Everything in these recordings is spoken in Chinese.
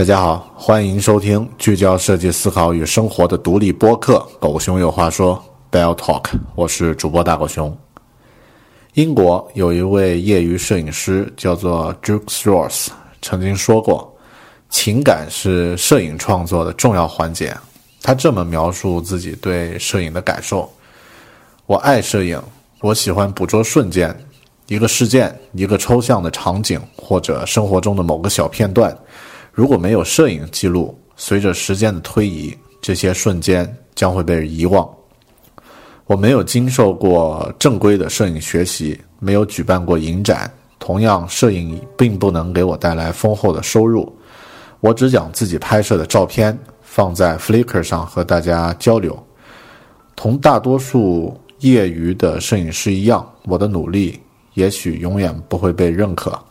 大家好，欢迎收听聚焦设计思考与生活的独立播客《狗熊有话说》（Bell Talk）。我是主播大狗熊。英国有一位业余摄影师叫做 Jukes Ross，曾经说过：“情感是摄影创作的重要环节。”他这么描述自己对摄影的感受：“我爱摄影，我喜欢捕捉瞬间，一个事件、一个抽象的场景，或者生活中的某个小片段。”如果没有摄影记录，随着时间的推移，这些瞬间将会被遗忘。我没有经受过正规的摄影学习，没有举办过影展，同样，摄影并不能给我带来丰厚的收入。我只将自己拍摄的照片放在 Flickr 上和大家交流。同大多数业余的摄影师一样，我的努力也许永远不会被认可。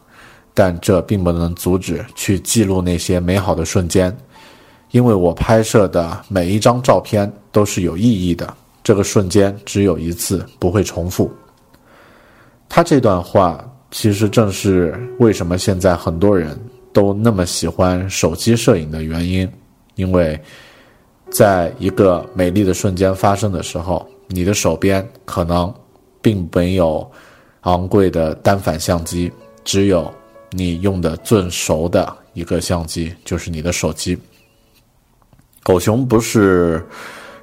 但这并不能阻止去记录那些美好的瞬间，因为我拍摄的每一张照片都是有意义的。这个瞬间只有一次，不会重复。他这段话其实正是为什么现在很多人都那么喜欢手机摄影的原因，因为在一个美丽的瞬间发生的时候，你的手边可能并没有昂贵的单反相机，只有。你用的最熟的一个相机就是你的手机。狗熊不是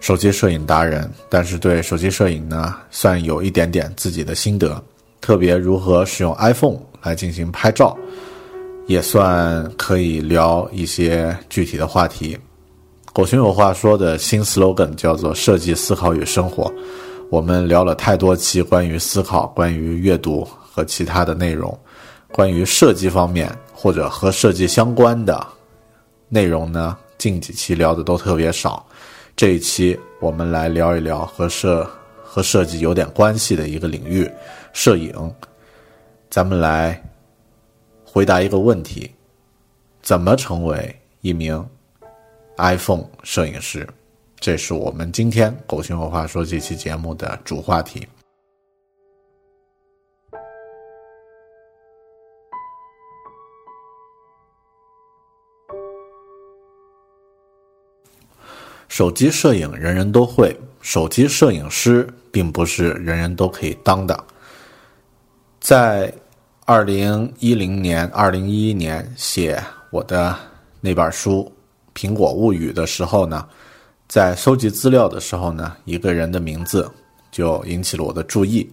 手机摄影达人，但是对手机摄影呢，算有一点点自己的心得。特别如何使用 iPhone 来进行拍照，也算可以聊一些具体的话题。狗熊有话说的新 slogan 叫做“设计、思考与生活”。我们聊了太多期关于思考、关于阅读和其他的内容。关于设计方面或者和设计相关的内容呢，近几期聊的都特别少。这一期我们来聊一聊和设和设计有点关系的一个领域——摄影。咱们来回答一个问题：怎么成为一名 iPhone 摄影师？这是我们今天《狗熊有话说》这期节目的主话题。手机摄影人人都会，手机摄影师并不是人人都可以当的。在二零一零年、二零一一年写我的那本书《苹果物语》的时候呢，在收集资料的时候呢，一个人的名字就引起了我的注意。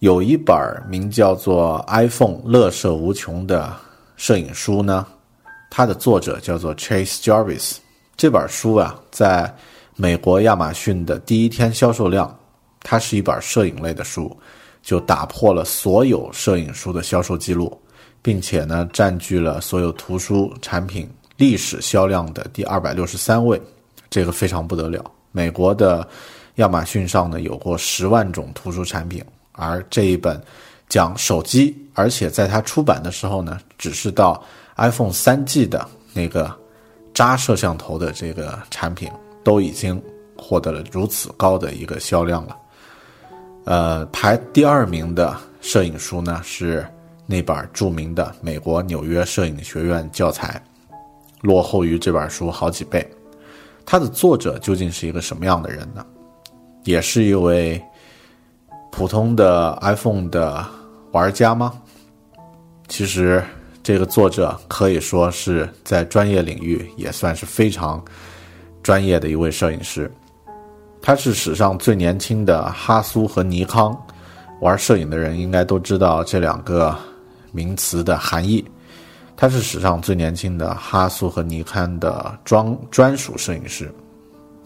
有一本名叫做《iPhone 乐色无穷》的摄影书呢，它的作者叫做 Chase Jarvis。这本书啊，在美国亚马逊的第一天销售量，它是一本摄影类的书，就打破了所有摄影书的销售记录，并且呢，占据了所有图书产品历史销量的第二百六十三位，这个非常不得了。美国的亚马逊上呢，有过十万种图书产品，而这一本讲手机，而且在它出版的时候呢，只是到 iPhone 三 G 的那个。扎摄像头的这个产品都已经获得了如此高的一个销量了。呃，排第二名的摄影书呢是那本著名的美国纽约摄影学院教材，落后于这本书好几倍。它的作者究竟是一个什么样的人呢？也是一位普通的 iPhone 的玩家吗？其实。这个作者可以说是在专业领域也算是非常专业的一位摄影师。他是史上最年轻的哈苏和尼康。玩摄影的人应该都知道这两个名词的含义。他是史上最年轻的哈苏和尼康的专专属摄影师。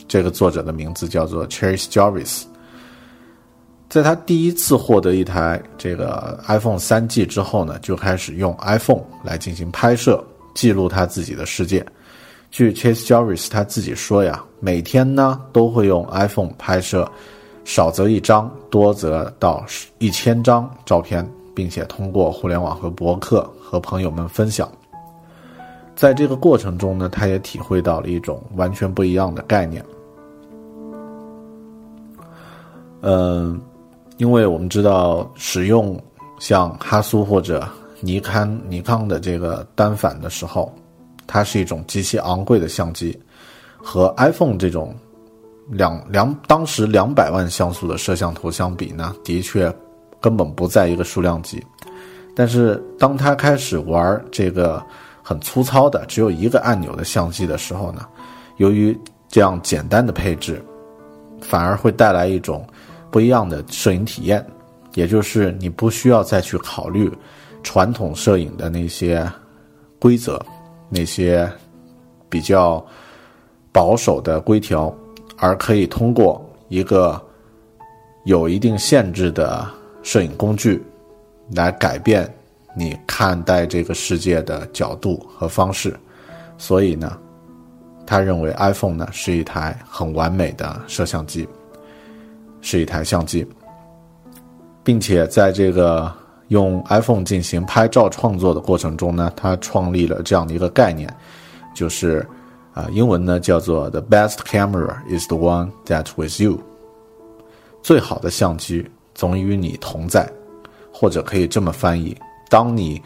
这个作者的名字叫做 Chase Jarvis。在他第一次获得一台这个 iPhone 三 G 之后呢，就开始用 iPhone 来进行拍摄，记录他自己的世界。据 Chase Jarvis 他自己说呀，每天呢都会用 iPhone 拍摄，少则一张，多则到一千张照片，并且通过互联网和博客和朋友们分享。在这个过程中呢，他也体会到了一种完全不一样的概念。嗯。因为我们知道，使用像哈苏或者尼康、尼康的这个单反的时候，它是一种极其昂贵的相机，和 iPhone 这种两两当时两百万像素的摄像头相比呢，的确根本不在一个数量级。但是当他开始玩这个很粗糙的只有一个按钮的相机的时候呢，由于这样简单的配置，反而会带来一种。不一样的摄影体验，也就是你不需要再去考虑传统摄影的那些规则、那些比较保守的规条，而可以通过一个有一定限制的摄影工具来改变你看待这个世界的角度和方式。所以呢，他认为 iPhone 呢是一台很完美的摄像机。是一台相机，并且在这个用 iPhone 进行拍照创作的过程中呢，他创立了这样的一个概念，就是啊，英文呢叫做 “the best camera is the one that with you”，最好的相机总与你同在，或者可以这么翻译：当你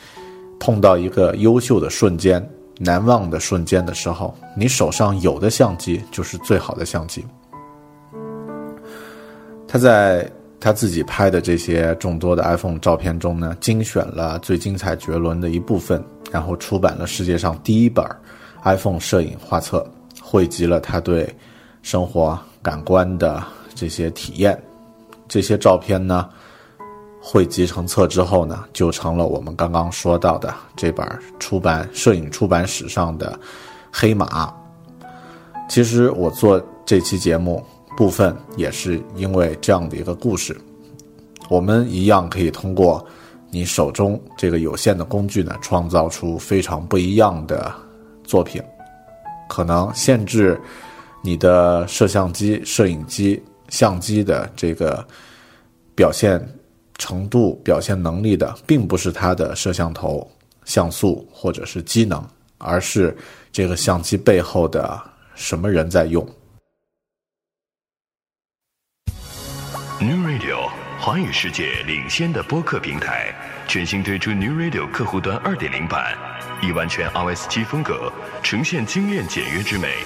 碰到一个优秀的瞬间、难忘的瞬间的时候，你手上有的相机就是最好的相机。他在他自己拍的这些众多的 iPhone 照片中呢，精选了最精彩绝伦的一部分，然后出版了世界上第一本 iPhone 摄影画册，汇集了他对生活感官的这些体验。这些照片呢，汇集成册之后呢，就成了我们刚刚说到的这本出版摄影出版史上的黑马。其实我做这期节目。部分也是因为这样的一个故事，我们一样可以通过你手中这个有限的工具呢，创造出非常不一样的作品。可能限制你的摄像机、摄影机、相机的这个表现程度、表现能力的，并不是它的摄像头像素或者是机能，而是这个相机背后的什么人在用。Radio 华语世界领先的播客平台，全新推出 New Radio 客户端2.0版，以完全 iOS 七风格呈现精炼简约之美，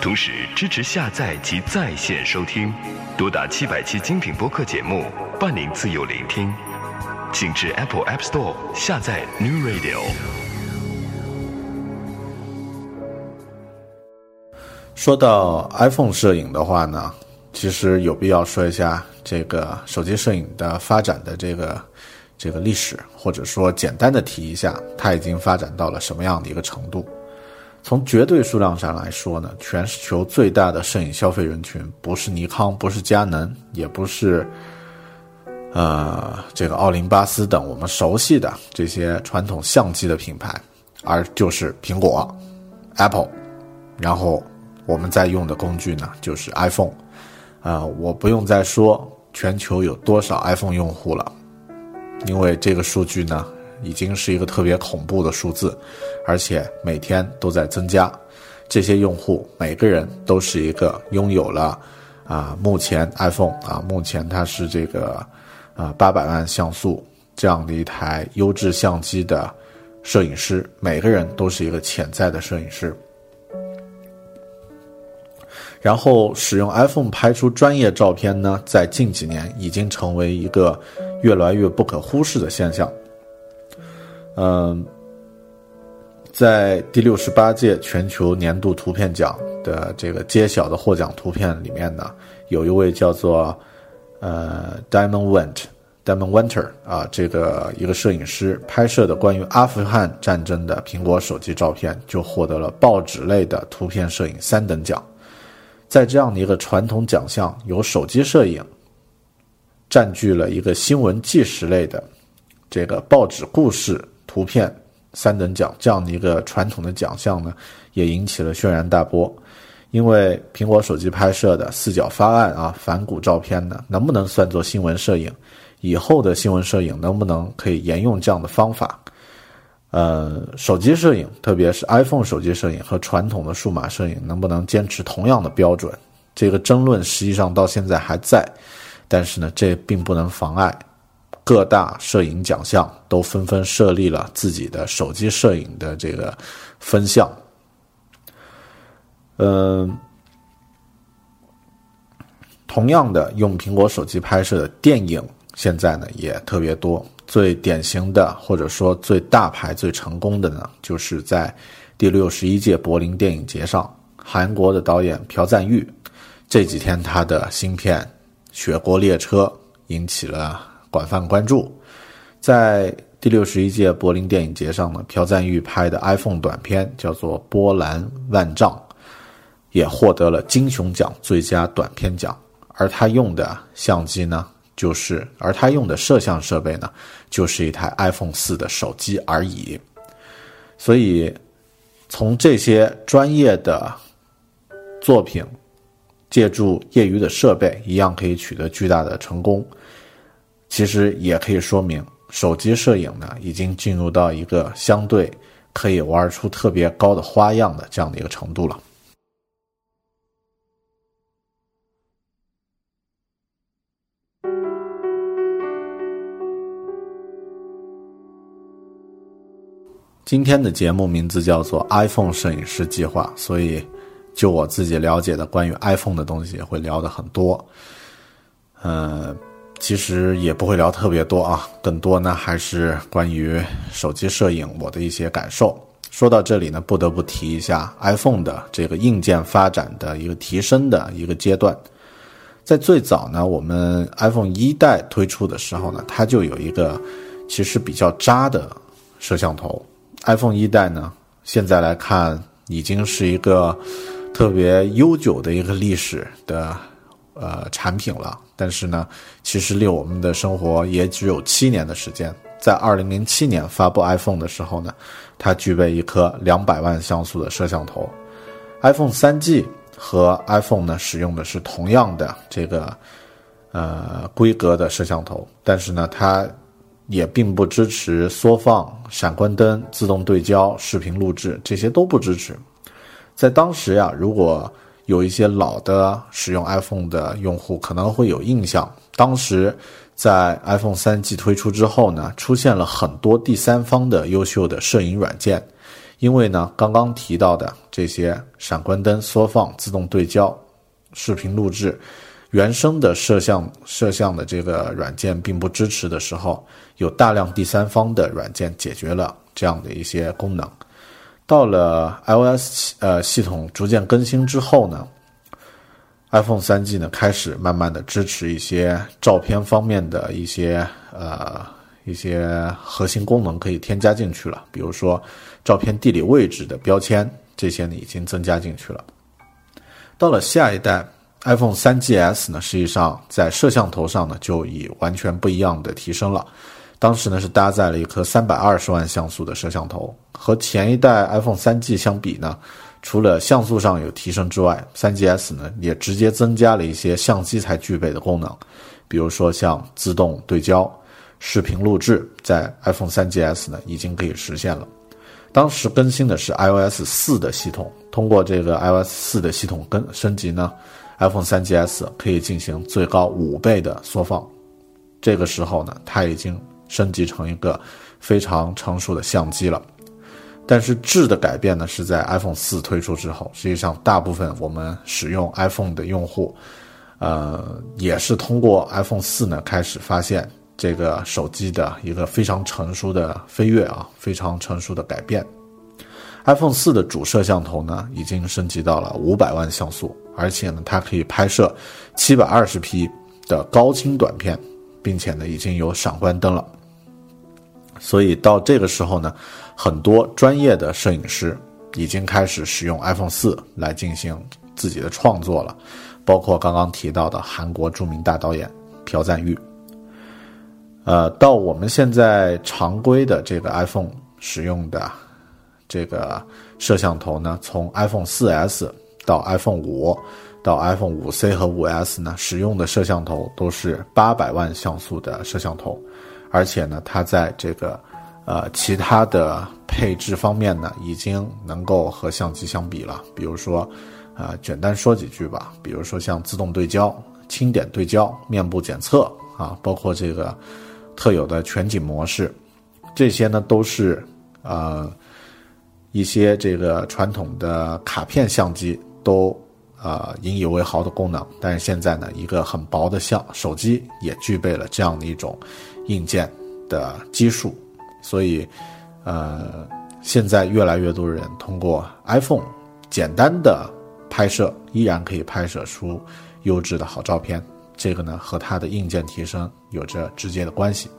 同时支持下载及在线收听，多达七百期精品播客节目，伴您自由聆听。请至 Apple App Store 下载 New Radio。说到 iPhone 摄影的话呢，其实有必要说一下这个手机摄影的发展的这个这个历史，或者说简单的提一下，它已经发展到了什么样的一个程度。从绝对数量上来说呢，全球最大的摄影消费人群不是尼康，不是佳能，也不是，呃，这个奥林巴斯等我们熟悉的这些传统相机的品牌，而就是苹果，Apple，然后我们在用的工具呢就是 iPhone，啊，我不用再说全球有多少 iPhone 用户了，因为这个数据呢。已经是一个特别恐怖的数字，而且每天都在增加。这些用户每个人都是一个拥有了啊，目前 iPhone 啊，目前它是这个啊八百万像素这样的一台优质相机的摄影师，每个人都是一个潜在的摄影师。然后使用 iPhone 拍出专业照片呢，在近几年已经成为一个越来越不可忽视的现象。嗯，在第六十八届全球年度图片奖的这个揭晓的获奖图片里面呢，有一位叫做呃 Diamond Went Diamond Winter 啊，这个一个摄影师拍摄的关于阿富汗战争的苹果手机照片，就获得了报纸类的图片摄影三等奖。在这样的一个传统奖项，由手机摄影占据了一个新闻纪实类的这个报纸故事。图片三等奖这样的一个传统的奖项呢，也引起了轩然大波。因为苹果手机拍摄的四角方案啊，反骨照片呢，能不能算作新闻摄影？以后的新闻摄影能不能可以沿用这样的方法？呃，手机摄影，特别是 iPhone 手机摄影和传统的数码摄影，能不能坚持同样的标准？这个争论实际上到现在还在，但是呢，这并不能妨碍。各大摄影奖项都纷纷设立了自己的手机摄影的这个分项。嗯，同样的，用苹果手机拍摄的电影现在呢也特别多。最典型的或者说最大牌、最成功的呢，就是在第六十一届柏林电影节上，韩国的导演朴赞玉这几天他的新片《雪国列车》引起了。广泛关注，在第六十一届柏林电影节上呢，朴赞玉拍的 iPhone 短片叫做《波澜万丈》，也获得了金熊奖最佳短片奖。而他用的相机呢，就是而他用的摄像设备呢，就是一台 iPhone 四的手机而已。所以，从这些专业的作品，借助业余的设备，一样可以取得巨大的成功。其实也可以说明，手机摄影呢已经进入到一个相对可以玩出特别高的花样的这样的一个程度了。今天的节目名字叫做 “iPhone 摄影师计划”，所以就我自己了解的关于 iPhone 的东西会聊的很多，嗯。其实也不会聊特别多啊，更多呢还是关于手机摄影我的一些感受。说到这里呢，不得不提一下 iPhone 的这个硬件发展的一个提升的一个阶段。在最早呢，我们 iPhone 一代推出的时候呢，它就有一个其实比较渣的摄像头。iPhone 一代呢，现在来看已经是一个特别悠久的一个历史的。呃，产品了，但是呢，其实离我们的生活也只有七年的时间。在二零零七年发布 iPhone 的时候呢，它具备一颗两百万像素的摄像头。iPhone 三 G 和 iPhone 呢使用的是同样的这个呃规格的摄像头，但是呢，它也并不支持缩放、闪光灯、自动对焦、视频录制，这些都不支持。在当时呀，如果有一些老的使用 iPhone 的用户可能会有印象，当时在 iPhone 三 G 推出之后呢，出现了很多第三方的优秀的摄影软件，因为呢，刚刚提到的这些闪光灯缩放、自动对焦、视频录制，原生的摄像摄像的这个软件并不支持的时候，有大量第三方的软件解决了这样的一些功能。到了 iOS 呃系统逐渐更新之后呢，iPhone 3G 呢开始慢慢的支持一些照片方面的一些呃一些核心功能可以添加进去了，比如说照片地理位置的标签这些呢已经增加进去了。到了下一代。iPhone 3GS 呢，实际上在摄像头上呢，就以完全不一样的提升了。当时呢，是搭载了一颗320万像素的摄像头，和前一代 iPhone 3G 相比呢，除了像素上有提升之外，3GS 呢也直接增加了一些相机才具备的功能，比如说像自动对焦、视频录制，在 iPhone 3GS 呢已经可以实现了。当时更新的是 iOS 4的系统，通过这个 iOS 4的系统更升级呢。iPhone 3GS 可以进行最高五倍的缩放，这个时候呢，它已经升级成一个非常成熟的相机了。但是质的改变呢，是在 iPhone 4推出之后。实际上，大部分我们使用 iPhone 的用户，呃，也是通过 iPhone 4呢开始发现这个手机的一个非常成熟的飞跃啊，非常成熟的改变。iPhone 4的主摄像头呢，已经升级到了五百万像素。而且呢，它可以拍摄七百二十 P 的高清短片，并且呢，已经有闪光灯了。所以到这个时候呢，很多专业的摄影师已经开始使用 iPhone 四来进行自己的创作了，包括刚刚提到的韩国著名大导演朴赞玉。呃，到我们现在常规的这个 iPhone 使用的这个摄像头呢，从 iPhone 四 S。到 iPhone 五，到 iPhone 五 C 和五 S 呢，使用的摄像头都是八百万像素的摄像头，而且呢，它在这个呃其他的配置方面呢，已经能够和相机相比了。比如说，呃，简单说几句吧，比如说像自动对焦、轻点对焦、面部检测啊，包括这个特有的全景模式，这些呢都是呃一些这个传统的卡片相机。都啊引以为豪的功能，但是现在呢，一个很薄的相手机也具备了这样的一种硬件的基数，所以呃，现在越来越多人通过 iPhone 简单的拍摄，依然可以拍摄出优质的好照片。这个呢，和它的硬件提升有着直接的关系。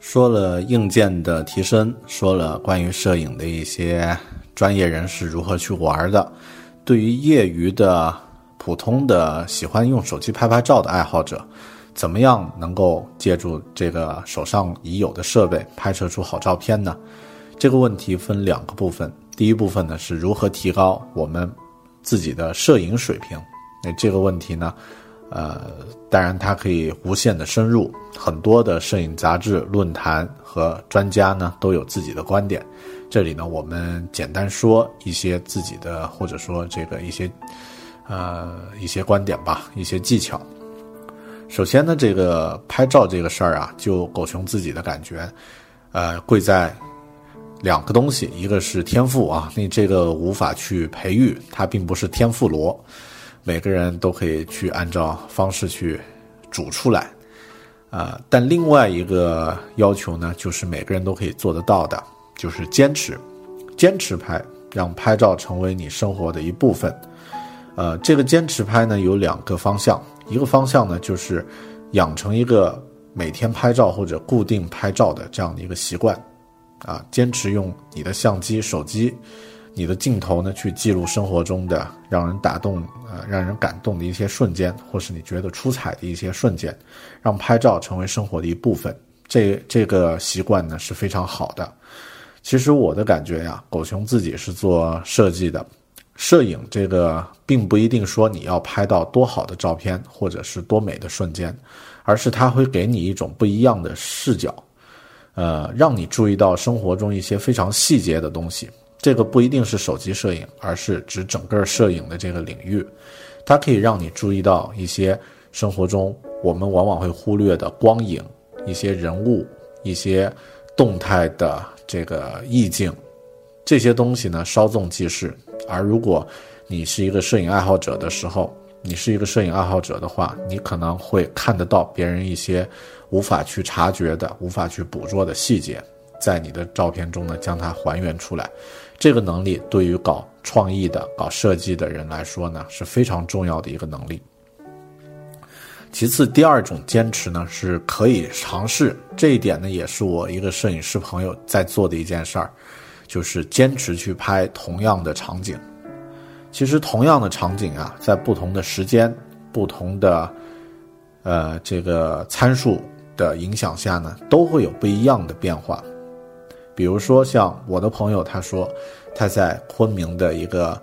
说了硬件的提升，说了关于摄影的一些专业人士如何去玩的，对于业余的、普通的喜欢用手机拍拍照的爱好者，怎么样能够借助这个手上已有的设备拍摄出好照片呢？这个问题分两个部分，第一部分呢是如何提高我们自己的摄影水平，那这个问题呢？呃，当然，它可以无限的深入，很多的摄影杂志、论坛和专家呢都有自己的观点。这里呢，我们简单说一些自己的，或者说这个一些，呃，一些观点吧，一些技巧。首先呢，这个拍照这个事儿啊，就狗熊自己的感觉，呃，贵在两个东西，一个是天赋啊，你这个无法去培育，它并不是天赋罗。每个人都可以去按照方式去煮出来，啊，但另外一个要求呢，就是每个人都可以做得到的，就是坚持，坚持拍，让拍照成为你生活的一部分。呃，这个坚持拍呢有两个方向，一个方向呢就是养成一个每天拍照或者固定拍照的这样的一个习惯，啊，坚持用你的相机、手机。你的镜头呢，去记录生活中的让人打动、呃让人感动的一些瞬间，或是你觉得出彩的一些瞬间，让拍照成为生活的一部分。这这个习惯呢是非常好的。其实我的感觉呀，狗熊自己是做设计的，摄影这个并不一定说你要拍到多好的照片，或者是多美的瞬间，而是它会给你一种不一样的视角，呃，让你注意到生活中一些非常细节的东西。这个不一定是手机摄影，而是指整个摄影的这个领域，它可以让你注意到一些生活中我们往往会忽略的光影、一些人物、一些动态的这个意境，这些东西呢稍纵即逝。而如果你是一个摄影爱好者的时候，你是一个摄影爱好者的话，你可能会看得到别人一些无法去察觉的、无法去捕捉的细节，在你的照片中呢将它还原出来。这个能力对于搞创意的、搞设计的人来说呢是非常重要的一个能力。其次，第二种坚持呢是可以尝试，这一点呢也是我一个摄影师朋友在做的一件事儿，就是坚持去拍同样的场景。其实，同样的场景啊，在不同的时间、不同的呃这个参数的影响下呢，都会有不一样的变化。比如说，像我的朋友他说，他在昆明的一个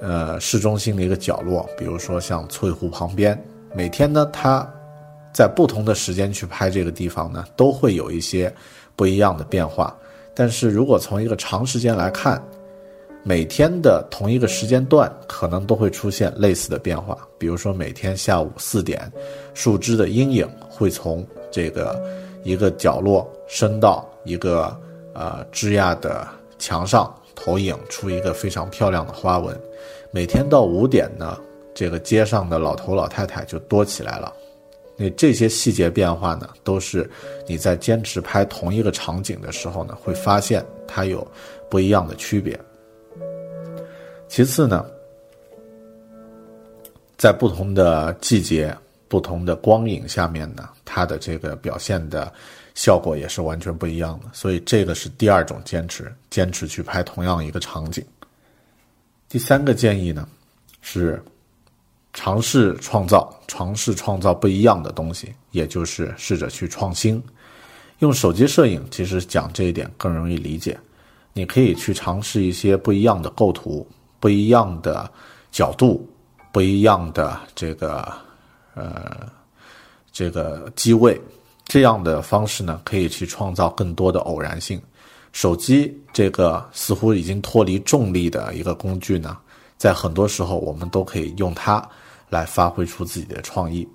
呃市中心的一个角落，比如说像翠湖旁边。每天呢，他在不同的时间去拍这个地方呢，都会有一些不一样的变化。但是如果从一个长时间来看，每天的同一个时间段可能都会出现类似的变化。比如说，每天下午四点，树枝的阴影会从这个一个角落伸到一个呃枝桠的墙上，投影出一个非常漂亮的花纹。每天到五点呢。这个街上的老头老太太就多起来了，那这些细节变化呢，都是你在坚持拍同一个场景的时候呢，会发现它有不一样的区别。其次呢，在不同的季节、不同的光影下面呢，它的这个表现的效果也是完全不一样的。所以这个是第二种坚持，坚持去拍同样一个场景。第三个建议呢，是。尝试创造，尝试创造不一样的东西，也就是试着去创新。用手机摄影，其实讲这一点更容易理解。你可以去尝试一些不一样的构图、不一样的角度、不一样的这个呃这个机位，这样的方式呢，可以去创造更多的偶然性。手机这个似乎已经脱离重力的一个工具呢，在很多时候我们都可以用它。来发挥出自己的创意，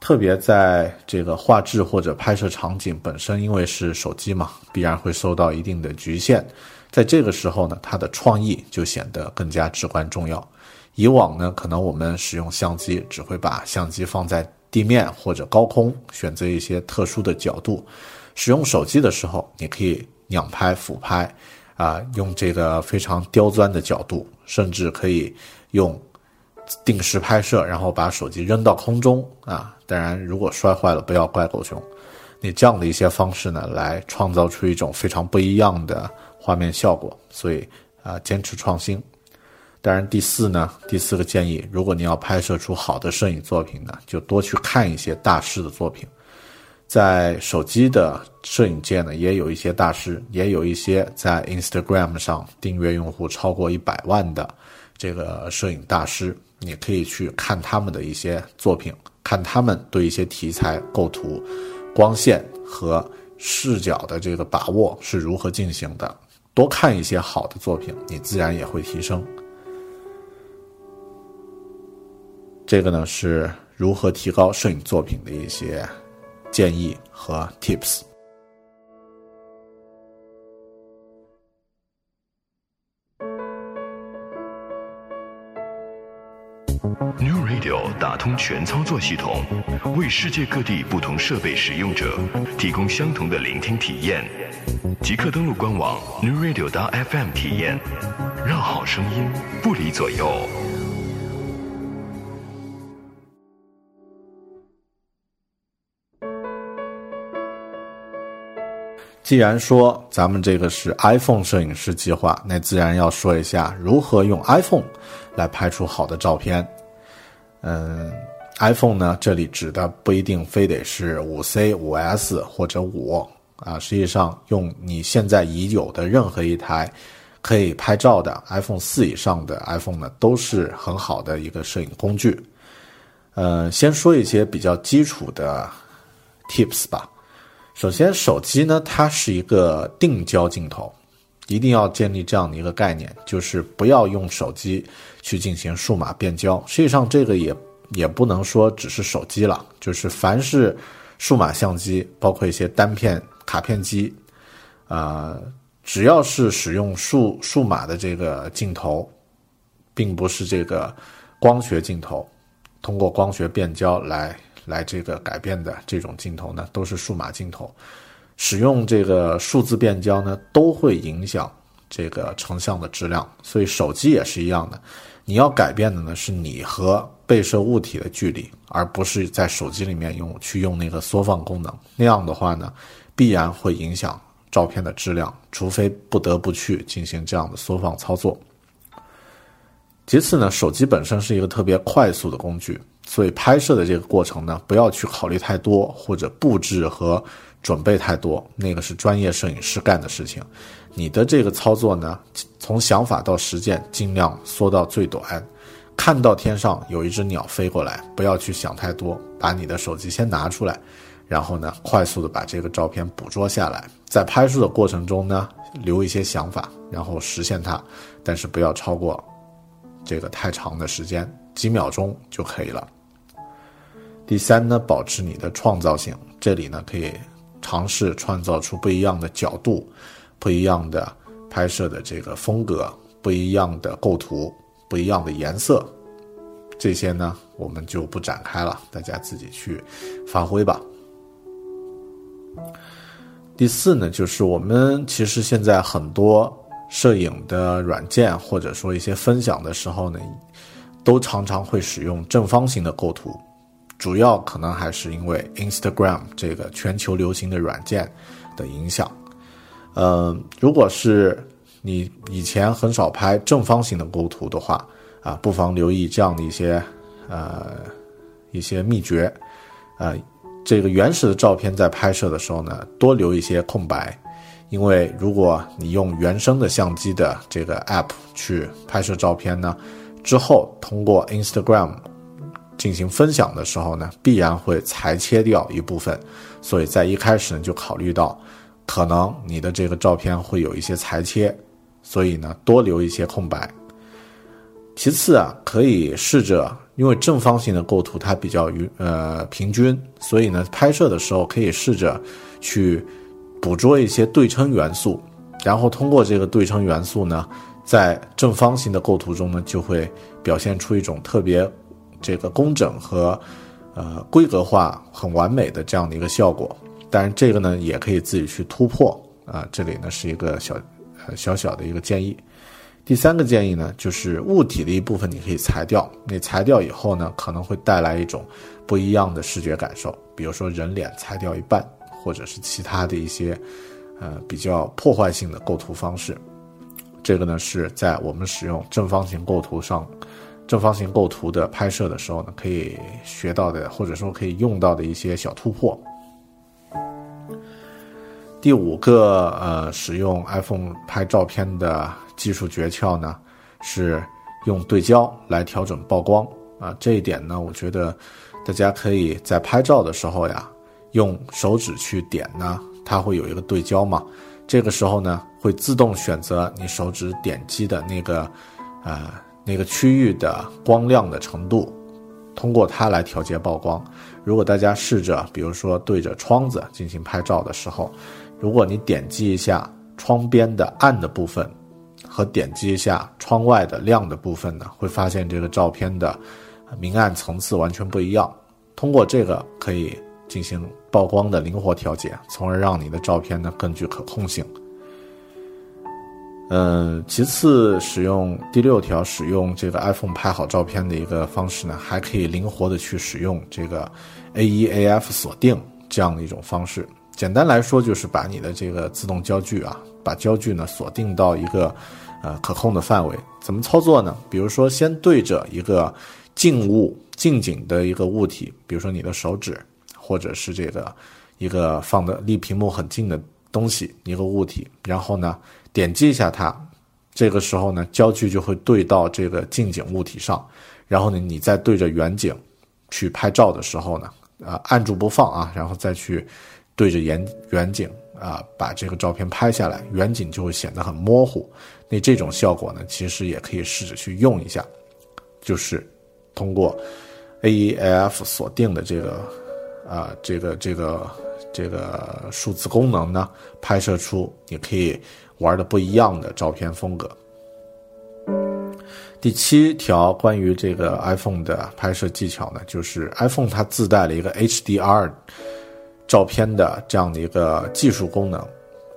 特别在这个画质或者拍摄场景本身，因为是手机嘛，必然会受到一定的局限。在这个时候呢，它的创意就显得更加至关重要。以往呢，可能我们使用相机只会把相机放在地面或者高空，选择一些特殊的角度。使用手机的时候，你可以仰拍、俯拍，啊，用这个非常刁钻的角度，甚至可以用。定时拍摄，然后把手机扔到空中啊！当然，如果摔坏了，不要怪狗熊。你这样的一些方式呢，来创造出一种非常不一样的画面效果。所以啊，坚持创新。当然，第四呢，第四个建议，如果你要拍摄出好的摄影作品呢，就多去看一些大师的作品。在手机的摄影界呢，也有一些大师，也有一些在 Instagram 上订阅用户超过一百万的这个摄影大师。你可以去看他们的一些作品，看他们对一些题材构图、光线和视角的这个把握是如何进行的。多看一些好的作品，你自然也会提升。这个呢是如何提高摄影作品的一些建议和 tips。New Radio 打通全操作系统，为世界各地不同设备使用者提供相同的聆听体验。即刻登录官网 newradio.fm 体验，让好声音不离左右。既然说咱们这个是 iPhone 摄影师计划，那自然要说一下如何用 iPhone 来拍出好的照片。嗯，iPhone 呢，这里指的不一定非得是五 C、五 S 或者五啊，实际上用你现在已有的任何一台可以拍照的 iPhone 四以上的 iPhone 呢，都是很好的一个摄影工具。呃，先说一些比较基础的 Tips 吧。首先，手机呢，它是一个定焦镜头，一定要建立这样的一个概念，就是不要用手机。去进行数码变焦，实际上这个也也不能说只是手机了，就是凡是数码相机，包括一些单片卡片机，啊，只要是使用数数码的这个镜头，并不是这个光学镜头，通过光学变焦来来这个改变的这种镜头呢，都是数码镜头。使用这个数字变焦呢，都会影响这个成像的质量，所以手机也是一样的。你要改变的呢，是你和被摄物体的距离，而不是在手机里面用去用那个缩放功能。那样的话呢，必然会影响照片的质量，除非不得不去进行这样的缩放操作。其次呢，手机本身是一个特别快速的工具，所以拍摄的这个过程呢，不要去考虑太多或者布置和准备太多，那个是专业摄影师干的事情。你的这个操作呢，从想法到实践，尽量缩到最短。看到天上有一只鸟飞过来，不要去想太多，把你的手机先拿出来，然后呢，快速的把这个照片捕捉下来。在拍摄的过程中呢，留一些想法，然后实现它，但是不要超过这个太长的时间，几秒钟就可以了。第三呢，保持你的创造性，这里呢可以尝试创造出不一样的角度。不一样的拍摄的这个风格，不一样的构图，不一样的颜色，这些呢我们就不展开了，大家自己去发挥吧。第四呢，就是我们其实现在很多摄影的软件或者说一些分享的时候呢，都常常会使用正方形的构图，主要可能还是因为 Instagram 这个全球流行的软件的影响。嗯，如果是你以前很少拍正方形的构图的话，啊，不妨留意这样的一些呃一些秘诀，呃，这个原始的照片在拍摄的时候呢，多留一些空白，因为如果你用原生的相机的这个 app 去拍摄照片呢，之后通过 Instagram 进行分享的时候呢，必然会裁切掉一部分，所以在一开始呢就考虑到。可能你的这个照片会有一些裁切，所以呢多留一些空白。其次啊，可以试着因为正方形的构图它比较匀呃平均，所以呢拍摄的时候可以试着去捕捉一些对称元素，然后通过这个对称元素呢，在正方形的构图中呢就会表现出一种特别这个工整和呃规格化很完美的这样的一个效果。但是这个呢，也可以自己去突破啊。这里呢是一个小小小的一个建议。第三个建议呢，就是物体的一部分你可以裁掉。你裁掉以后呢，可能会带来一种不一样的视觉感受。比如说人脸裁掉一半，或者是其他的一些呃比较破坏性的构图方式。这个呢是在我们使用正方形构图上，正方形构图的拍摄的时候呢，可以学到的，或者说可以用到的一些小突破。第五个呃，使用 iPhone 拍照片的技术诀窍呢，是用对焦来调整曝光啊。这一点呢，我觉得大家可以在拍照的时候呀，用手指去点呢，它会有一个对焦嘛。这个时候呢，会自动选择你手指点击的那个呃那个区域的光亮的程度，通过它来调节曝光。如果大家试着，比如说对着窗子进行拍照的时候，如果你点击一下窗边的暗的部分，和点击一下窗外的亮的部分呢，会发现这个照片的明暗层次完全不一样。通过这个可以进行曝光的灵活调节，从而让你的照片呢更具可控性。嗯，其次使用第六条，使用这个 iPhone 拍好照片的一个方式呢，还可以灵活的去使用这个 AEAF 锁定这样的一种方式。简单来说，就是把你的这个自动焦距啊，把焦距呢锁定到一个，呃，可控的范围。怎么操作呢？比如说，先对着一个静物、近景的一个物体，比如说你的手指，或者是这个一个放的离屏幕很近的东西，一个物体，然后呢，点击一下它，这个时候呢，焦距就会对到这个近景物体上，然后呢，你再对着远景去拍照的时候呢，啊，按住不放啊，然后再去。对着远远景啊，把这个照片拍下来，远景就会显得很模糊。那这种效果呢，其实也可以试着去用一下，就是通过 AEF 锁定的这个啊这个这个这个数字功能呢，拍摄出你可以玩的不一样的照片风格。第七条关于这个 iPhone 的拍摄技巧呢，就是 iPhone 它自带了一个 HDR 照片的这样的一个技术功能。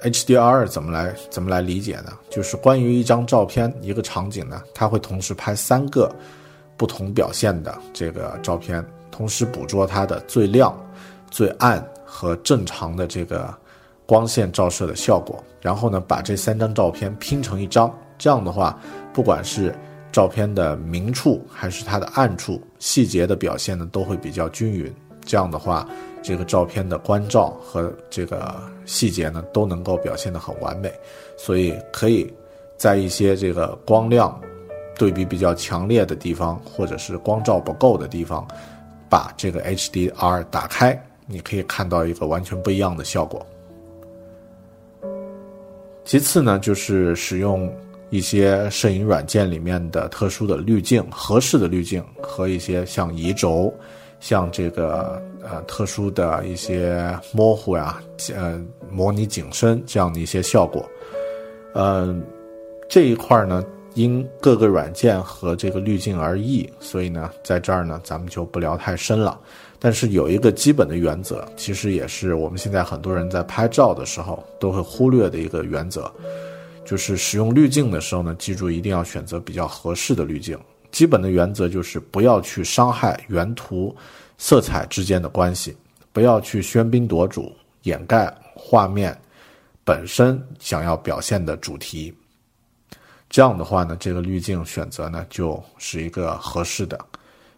HDR 怎么来怎么来理解呢？就是关于一张照片、一个场景呢，它会同时拍三个不同表现的这个照片，同时捕捉它的最亮、最暗和正常的这个光线照射的效果，然后呢，把这三张照片拼成一张。这样的话，不管是照片的明处还是它的暗处，细节的表现呢都会比较均匀。这样的话，这个照片的关照和这个细节呢都能够表现得很完美。所以可以在一些这个光亮对比比较强烈的地方，或者是光照不够的地方，把这个 HDR 打开，你可以看到一个完全不一样的效果。其次呢，就是使用。一些摄影软件里面的特殊的滤镜、合适的滤镜和一些像移轴、像这个呃特殊的一些模糊呀、呃模拟景深这样的一些效果，嗯，这一块呢因各个软件和这个滤镜而异，所以呢在这儿呢咱们就不聊太深了。但是有一个基本的原则，其实也是我们现在很多人在拍照的时候都会忽略的一个原则。就是使用滤镜的时候呢，记住一定要选择比较合适的滤镜。基本的原则就是不要去伤害原图色彩之间的关系，不要去喧宾夺主，掩盖画面本身想要表现的主题。这样的话呢，这个滤镜选择呢就是一个合适的。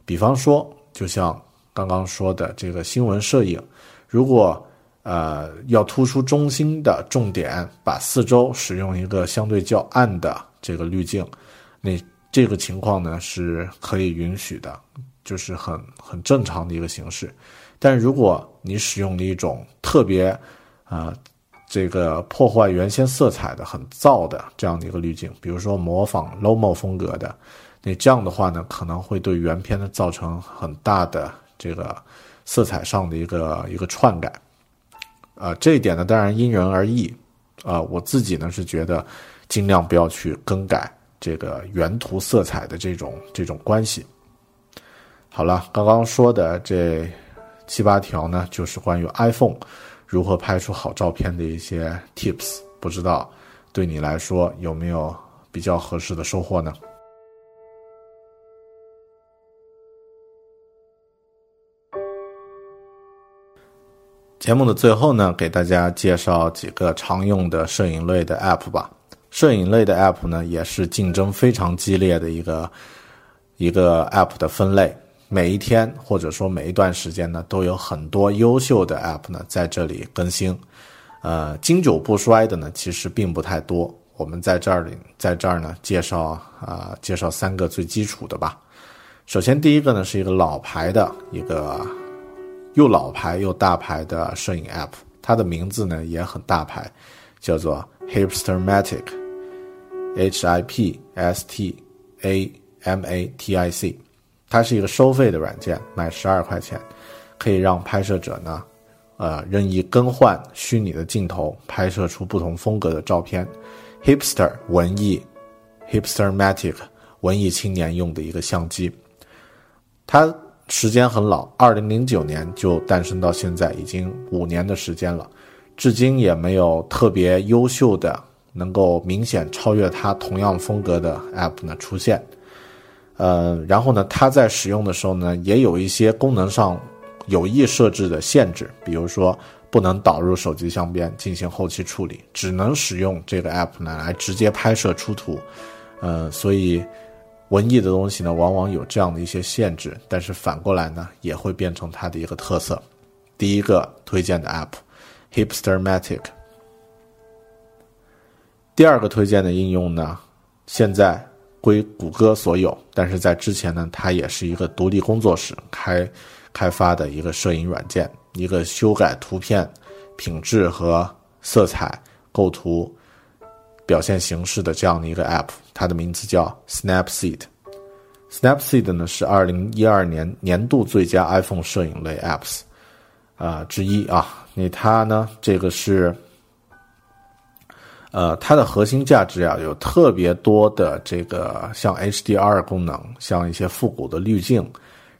比方说，就像刚刚说的这个新闻摄影，如果呃，要突出中心的重点，把四周使用一个相对较暗的这个滤镜，那这个情况呢是可以允许的，就是很很正常的一个形式。但如果你使用了一种特别啊，这个破坏原先色彩的很燥的这样的一个滤镜，比如说模仿 Lomo 风格的，那这样的话呢，可能会对原片呢造成很大的这个色彩上的一个一个篡改。啊，这一点呢，当然因人而异，啊，我自己呢是觉得，尽量不要去更改这个原图色彩的这种这种关系。好了，刚刚说的这七八条呢，就是关于 iPhone 如何拍出好照片的一些 tips，不知道对你来说有没有比较合适的收获呢？节目的最后呢，给大家介绍几个常用的摄影类的 App 吧。摄影类的 App 呢，也是竞争非常激烈的一个一个 App 的分类。每一天或者说每一段时间呢，都有很多优秀的 App 呢在这里更新。呃，经久不衰的呢，其实并不太多。我们在这里，在这儿呢，介绍啊，介绍三个最基础的吧。首先，第一个呢，是一个老牌的一个。又老牌又大牌的摄影 App，它的名字呢也很大牌，叫做 Hipstermatic，H I P S T A M A T I C，它是一个收费的软件，买十二块钱，可以让拍摄者呢，呃，任意更换虚拟的镜头，拍摄出不同风格的照片。Hipster 文艺，Hipstermatic 文艺青年用的一个相机，它。时间很老，二零零九年就诞生到现在，已经五年的时间了，至今也没有特别优秀的能够明显超越它同样风格的 App 呢出现。呃，然后呢，它在使用的时候呢，也有一些功能上有意设置的限制，比如说不能导入手机相片进行后期处理，只能使用这个 App 呢来直接拍摄出图。呃，所以。文艺的东西呢，往往有这样的一些限制，但是反过来呢，也会变成它的一个特色。第一个推荐的 App，Hipstermatic。第二个推荐的应用呢，现在归谷歌所有，但是在之前呢，它也是一个独立工作室开开发的一个摄影软件，一个修改图片品质和色彩构图。表现形式的这样的一个 app，它的名字叫 Snapseed。Snapseed 呢是二零一二年年度最佳 iPhone 摄影类 apps 啊之一啊。那它呢，这个是呃它的核心价值啊，有特别多的这个像 HDR 功能，像一些复古的滤镜，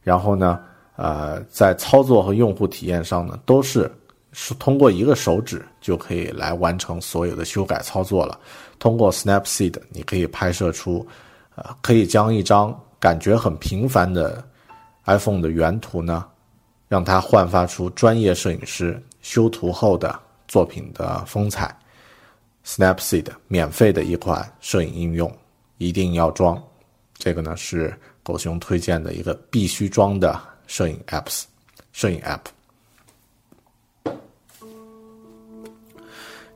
然后呢，呃，在操作和用户体验上呢，都是是通过一个手指就可以来完成所有的修改操作了。通过 Snapseed，你可以拍摄出，呃，可以将一张。感觉很平凡的 iPhone 的原图呢，让它焕发出专业摄影师修图后的作品的风采。Snapseed 免费的一款摄影应用，一定要装。这个呢是狗熊推荐的一个必须装的摄影 apps，摄影 app。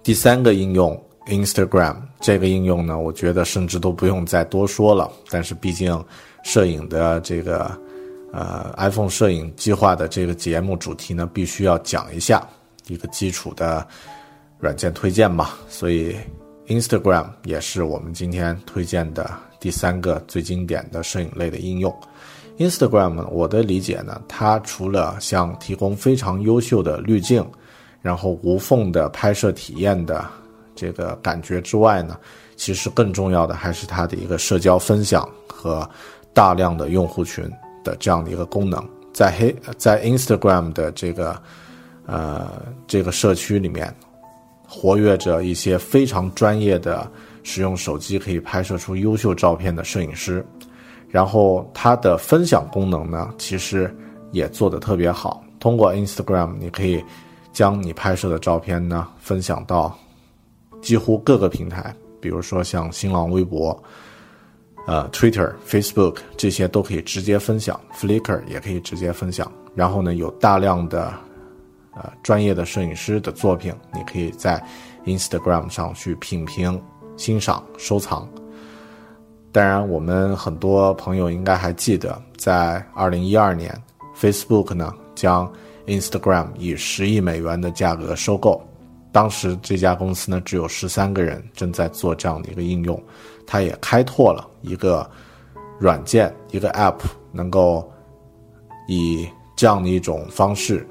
第三个应用 Instagram 这个应用呢，我觉得甚至都不用再多说了，但是毕竟。摄影的这个，呃，iPhone 摄影计划的这个节目主题呢，必须要讲一下一个基础的软件推荐嘛。所以，Instagram 也是我们今天推荐的第三个最经典的摄影类的应用。Instagram，我的理解呢，它除了像提供非常优秀的滤镜，然后无缝的拍摄体验的这个感觉之外呢，其实更重要的还是它的一个社交分享和。大量的用户群的这样的一个功能，在黑在 Instagram 的这个呃这个社区里面，活跃着一些非常专业的使用手机可以拍摄出优秀照片的摄影师，然后它的分享功能呢，其实也做得特别好。通过 Instagram，你可以将你拍摄的照片呢分享到几乎各个平台，比如说像新浪微博。呃，Twitter、Facebook 这些都可以直接分享，Flickr 也可以直接分享。然后呢，有大量的呃专业的摄影师的作品，你可以在 Instagram 上去品评、欣赏、收藏。当然，我们很多朋友应该还记得，在2012年，Facebook 呢将 Instagram 以十亿美元的价格收购。当时这家公司呢只有十三个人正在做这样的一个应用。它也开拓了一个软件，一个 App，能够以这样的一种方式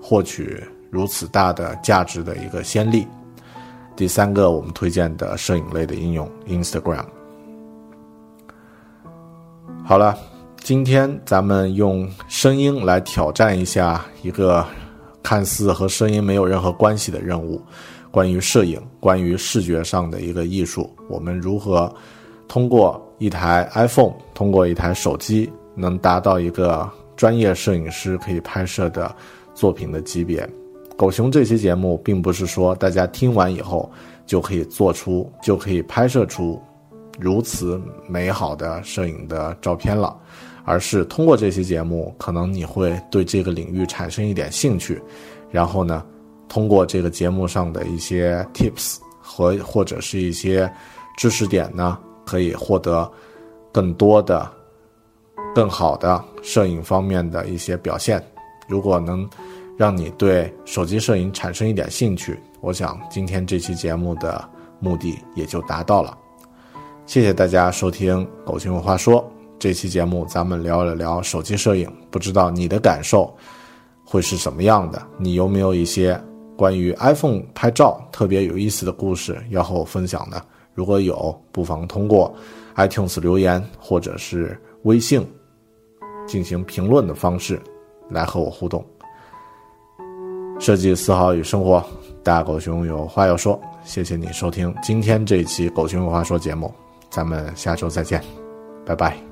获取如此大的价值的一个先例。第三个，我们推荐的摄影类的应用 Instagram。好了，今天咱们用声音来挑战一下一个看似和声音没有任何关系的任务。关于摄影，关于视觉上的一个艺术，我们如何通过一台 iPhone，通过一台手机，能达到一个专业摄影师可以拍摄的作品的级别？狗熊这期节目并不是说大家听完以后就可以做出，就可以拍摄出如此美好的摄影的照片了，而是通过这期节目，可能你会对这个领域产生一点兴趣，然后呢？通过这个节目上的一些 tips 和或者是一些知识点呢，可以获得更多的、更好的摄影方面的一些表现。如果能让你对手机摄影产生一点兴趣，我想今天这期节目的目的也就达到了。谢谢大家收听《狗熊有话说》这期节目，咱们聊了聊手机摄影，不知道你的感受会是什么样的？你有没有一些？关于 iPhone 拍照特别有意思的故事要和我分享的，如果有，不妨通过 iTunes 留言或者是微信进行评论的方式来和我互动。设计思考与生活，大狗熊有话要说，谢谢你收听今天这一期狗熊有话说节目，咱们下周再见，拜拜。